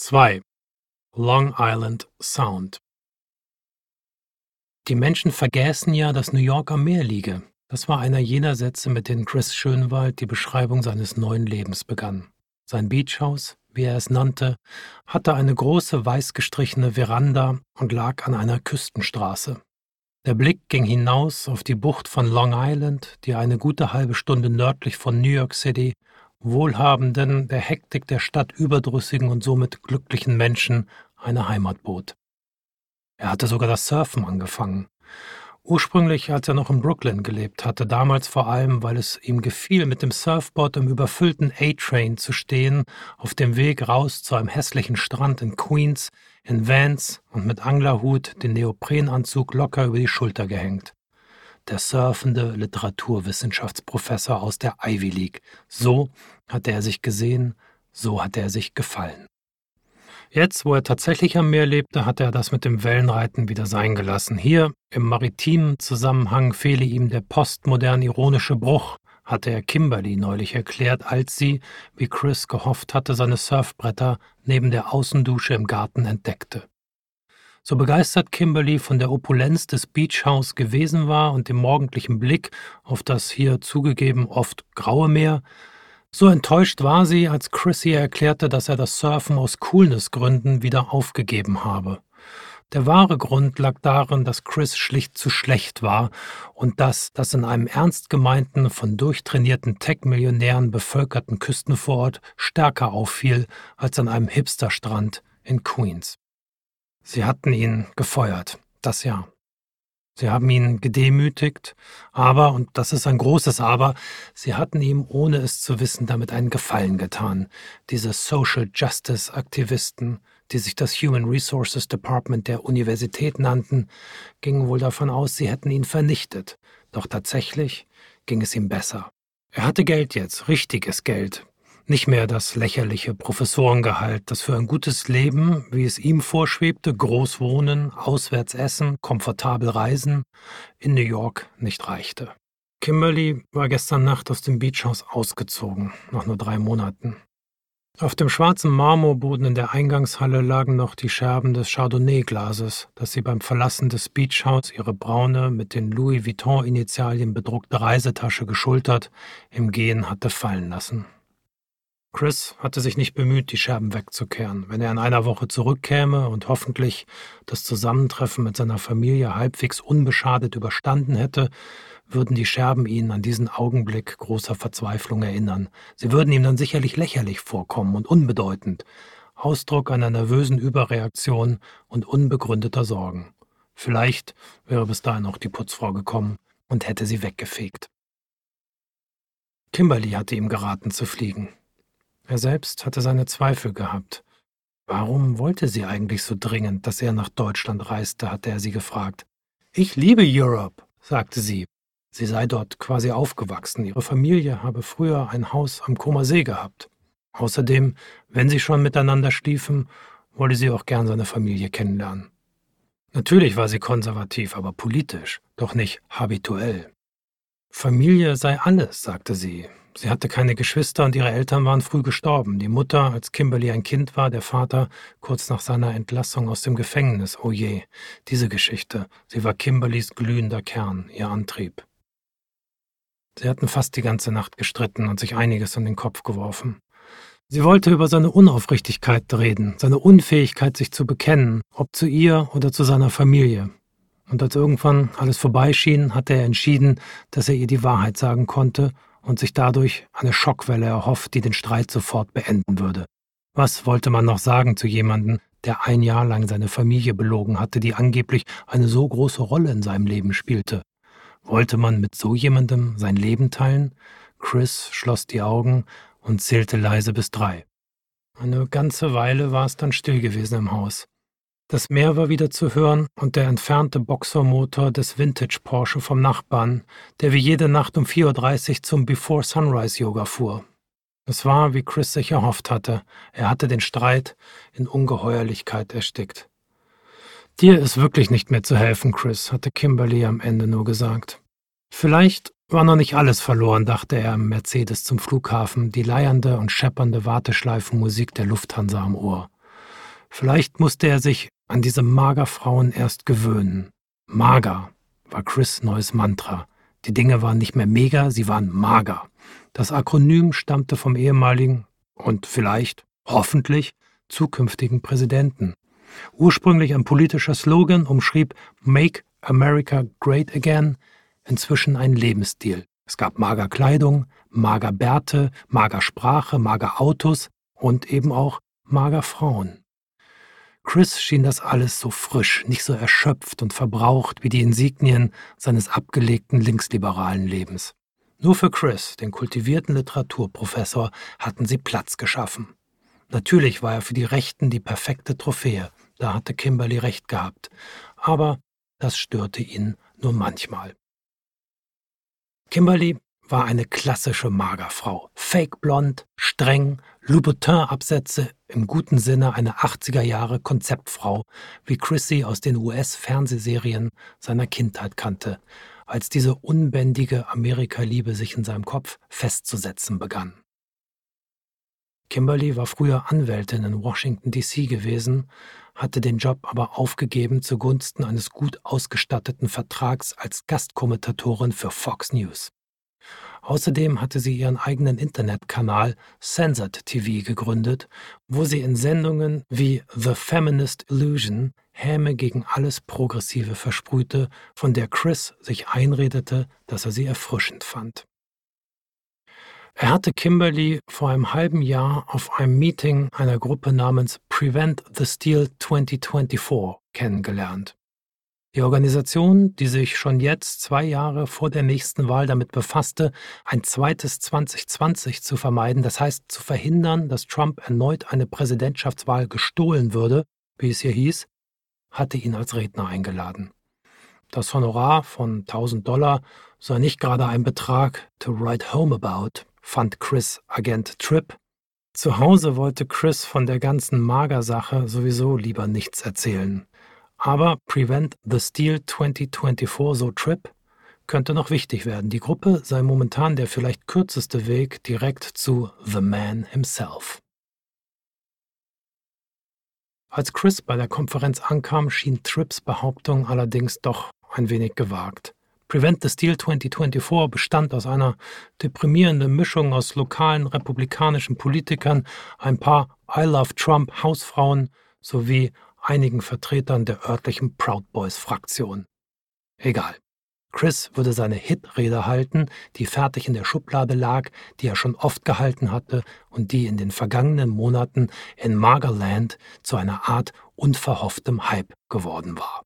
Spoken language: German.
2. Long Island Sound Die Menschen vergessen ja, dass New York am Meer liege. Das war einer jener Sätze, mit denen Chris Schönwald die Beschreibung seines neuen Lebens begann. Sein Beachhaus, wie er es nannte, hatte eine große weiß gestrichene Veranda und lag an einer Küstenstraße. Der Blick ging hinaus auf die Bucht von Long Island, die eine gute halbe Stunde nördlich von New York City wohlhabenden, der Hektik der Stadt überdrüssigen und somit glücklichen Menschen eine Heimat bot. Er hatte sogar das Surfen angefangen. Ursprünglich, als er noch in Brooklyn gelebt hatte, damals vor allem, weil es ihm gefiel, mit dem Surfboard im überfüllten A-Train zu stehen, auf dem Weg raus zu einem hässlichen Strand in Queens, in Vans und mit Anglerhut, den Neoprenanzug locker über die Schulter gehängt der surfende Literaturwissenschaftsprofessor aus der Ivy League. So hatte er sich gesehen, so hatte er sich gefallen. Jetzt, wo er tatsächlich am Meer lebte, hatte er das mit dem Wellenreiten wieder sein gelassen. Hier, im maritimen Zusammenhang, fehle ihm der postmodern ironische Bruch, hatte er Kimberly neulich erklärt, als sie, wie Chris gehofft hatte, seine Surfbretter neben der Außendusche im Garten entdeckte. So begeistert Kimberly von der Opulenz des Beach House gewesen war und dem morgendlichen Blick auf das hier zugegeben oft graue Meer, so enttäuscht war sie, als Chris ihr erklärte, dass er das Surfen aus Coolness-Gründen wieder aufgegeben habe. Der wahre Grund lag darin, dass Chris schlicht zu schlecht war und dass das in einem ernst gemeinten, von durchtrainierten Tech-Millionären bevölkerten Küstenvorort stärker auffiel als an einem Hipsterstrand in Queens. Sie hatten ihn gefeuert, das ja. Sie haben ihn gedemütigt, aber, und das ist ein großes Aber, sie hatten ihm, ohne es zu wissen, damit einen Gefallen getan. Diese Social Justice Aktivisten, die sich das Human Resources Department der Universität nannten, gingen wohl davon aus, sie hätten ihn vernichtet. Doch tatsächlich ging es ihm besser. Er hatte Geld jetzt, richtiges Geld, nicht mehr das lächerliche Professorengehalt, das für ein gutes Leben, wie es ihm vorschwebte, groß wohnen, auswärts essen, komfortabel reisen, in New York nicht reichte. Kimberly war gestern Nacht aus dem Beachhaus ausgezogen, nach nur drei Monaten. Auf dem schwarzen Marmorboden in der Eingangshalle lagen noch die Scherben des Chardonnay-Glases, das sie beim Verlassen des Beachhaus ihre braune, mit den Louis Vuitton-Initialien bedruckte Reisetasche geschultert, im Gehen hatte fallen lassen. Chris hatte sich nicht bemüht, die Scherben wegzukehren. Wenn er in einer Woche zurückkäme und hoffentlich das Zusammentreffen mit seiner Familie halbwegs unbeschadet überstanden hätte, würden die Scherben ihn an diesen Augenblick großer Verzweiflung erinnern. Sie würden ihm dann sicherlich lächerlich vorkommen und unbedeutend, Ausdruck einer nervösen Überreaktion und unbegründeter Sorgen. Vielleicht wäre bis dahin auch die Putzfrau gekommen und hätte sie weggefegt. Kimberly hatte ihm geraten zu fliegen. Er selbst hatte seine Zweifel gehabt. Warum wollte sie eigentlich so dringend, dass er nach Deutschland reiste, hatte er sie gefragt. Ich liebe Europe, sagte sie. Sie sei dort quasi aufgewachsen. Ihre Familie habe früher ein Haus am Comer See gehabt. Außerdem, wenn sie schon miteinander schliefen, wolle sie auch gern seine Familie kennenlernen. Natürlich war sie konservativ, aber politisch, doch nicht habituell. Familie sei alles, sagte sie. Sie hatte keine Geschwister und ihre Eltern waren früh gestorben. Die Mutter, als Kimberly ein Kind war, der Vater kurz nach seiner Entlassung aus dem Gefängnis. Oh je, diese Geschichte. Sie war Kimberlys glühender Kern, ihr Antrieb. Sie hatten fast die ganze Nacht gestritten und sich einiges in den Kopf geworfen. Sie wollte über seine Unaufrichtigkeit reden, seine Unfähigkeit, sich zu bekennen, ob zu ihr oder zu seiner Familie. Und als irgendwann alles vorbeischien, hatte er entschieden, dass er ihr die Wahrheit sagen konnte und sich dadurch eine Schockwelle erhofft, die den Streit sofort beenden würde. Was wollte man noch sagen zu jemandem, der ein Jahr lang seine Familie belogen hatte, die angeblich eine so große Rolle in seinem Leben spielte? Wollte man mit so jemandem sein Leben teilen? Chris schloss die Augen und zählte leise bis drei. Eine ganze Weile war es dann still gewesen im Haus. Das Meer war wieder zu hören und der entfernte Boxermotor des Vintage Porsche vom Nachbarn, der wie jede Nacht um 4.30 Uhr zum Before Sunrise Yoga fuhr. Es war, wie Chris sich erhofft hatte. Er hatte den Streit in Ungeheuerlichkeit erstickt. Dir ist wirklich nicht mehr zu helfen, Chris, hatte Kimberly am Ende nur gesagt. Vielleicht war noch nicht alles verloren, dachte er im Mercedes zum Flughafen, die leiernde und scheppernde Warteschleifenmusik der Lufthansa am Ohr. Vielleicht musste er sich an diese Magerfrauen erst gewöhnen. Mager war Chris' neues Mantra. Die Dinge waren nicht mehr mega, sie waren mager. Das Akronym stammte vom ehemaligen und vielleicht, hoffentlich, zukünftigen Präsidenten. Ursprünglich ein politischer Slogan umschrieb Make America Great Again, inzwischen ein Lebensstil. Es gab mager Kleidung, mager Bärte, mager Sprache, mager Autos und eben auch mager Frauen. Chris schien das alles so frisch, nicht so erschöpft und verbraucht wie die Insignien seines abgelegten linksliberalen Lebens. Nur für Chris, den kultivierten Literaturprofessor, hatten sie Platz geschaffen. Natürlich war er für die Rechten die perfekte Trophäe, da hatte Kimberly recht gehabt, aber das störte ihn nur manchmal. Kimberly war eine klassische Magerfrau, fake blond, streng, Louboutin-Absätze, im guten Sinne eine 80er Jahre Konzeptfrau, wie Chrissy aus den US-Fernsehserien seiner Kindheit kannte, als diese unbändige Amerikaliebe sich in seinem Kopf festzusetzen begann. Kimberly war früher Anwältin in Washington, D.C. gewesen, hatte den Job aber aufgegeben zugunsten eines gut ausgestatteten Vertrags als Gastkommentatorin für Fox News. Außerdem hatte sie ihren eigenen Internetkanal Censored TV gegründet, wo sie in Sendungen wie The Feminist Illusion Häme gegen alles Progressive versprühte, von der Chris sich einredete, dass er sie erfrischend fand. Er hatte Kimberly vor einem halben Jahr auf einem Meeting einer Gruppe namens Prevent the Steal 2024 kennengelernt. Die Organisation, die sich schon jetzt zwei Jahre vor der nächsten Wahl damit befasste, ein zweites 2020 zu vermeiden, das heißt zu verhindern, dass Trump erneut eine Präsidentschaftswahl gestohlen würde, wie es hier hieß, hatte ihn als Redner eingeladen. Das Honorar von 1000 Dollar sei nicht gerade ein Betrag to write home about, fand Chris Agent Tripp. Zu Hause wollte Chris von der ganzen Magersache sowieso lieber nichts erzählen. Aber Prevent the Steal 2024 So Trip könnte noch wichtig werden. Die Gruppe sei momentan der vielleicht kürzeste Weg direkt zu The Man himself. Als Chris bei der Konferenz ankam, schien Tripps Behauptung allerdings doch ein wenig gewagt. Prevent the Steal 2024 bestand aus einer deprimierenden Mischung aus lokalen republikanischen Politikern, ein paar I Love Trump Hausfrauen sowie einigen Vertretern der örtlichen Proud Boys Fraktion. Egal. Chris würde seine Hitrede halten, die fertig in der Schublade lag, die er schon oft gehalten hatte und die in den vergangenen Monaten in Magerland zu einer Art unverhofftem Hype geworden war.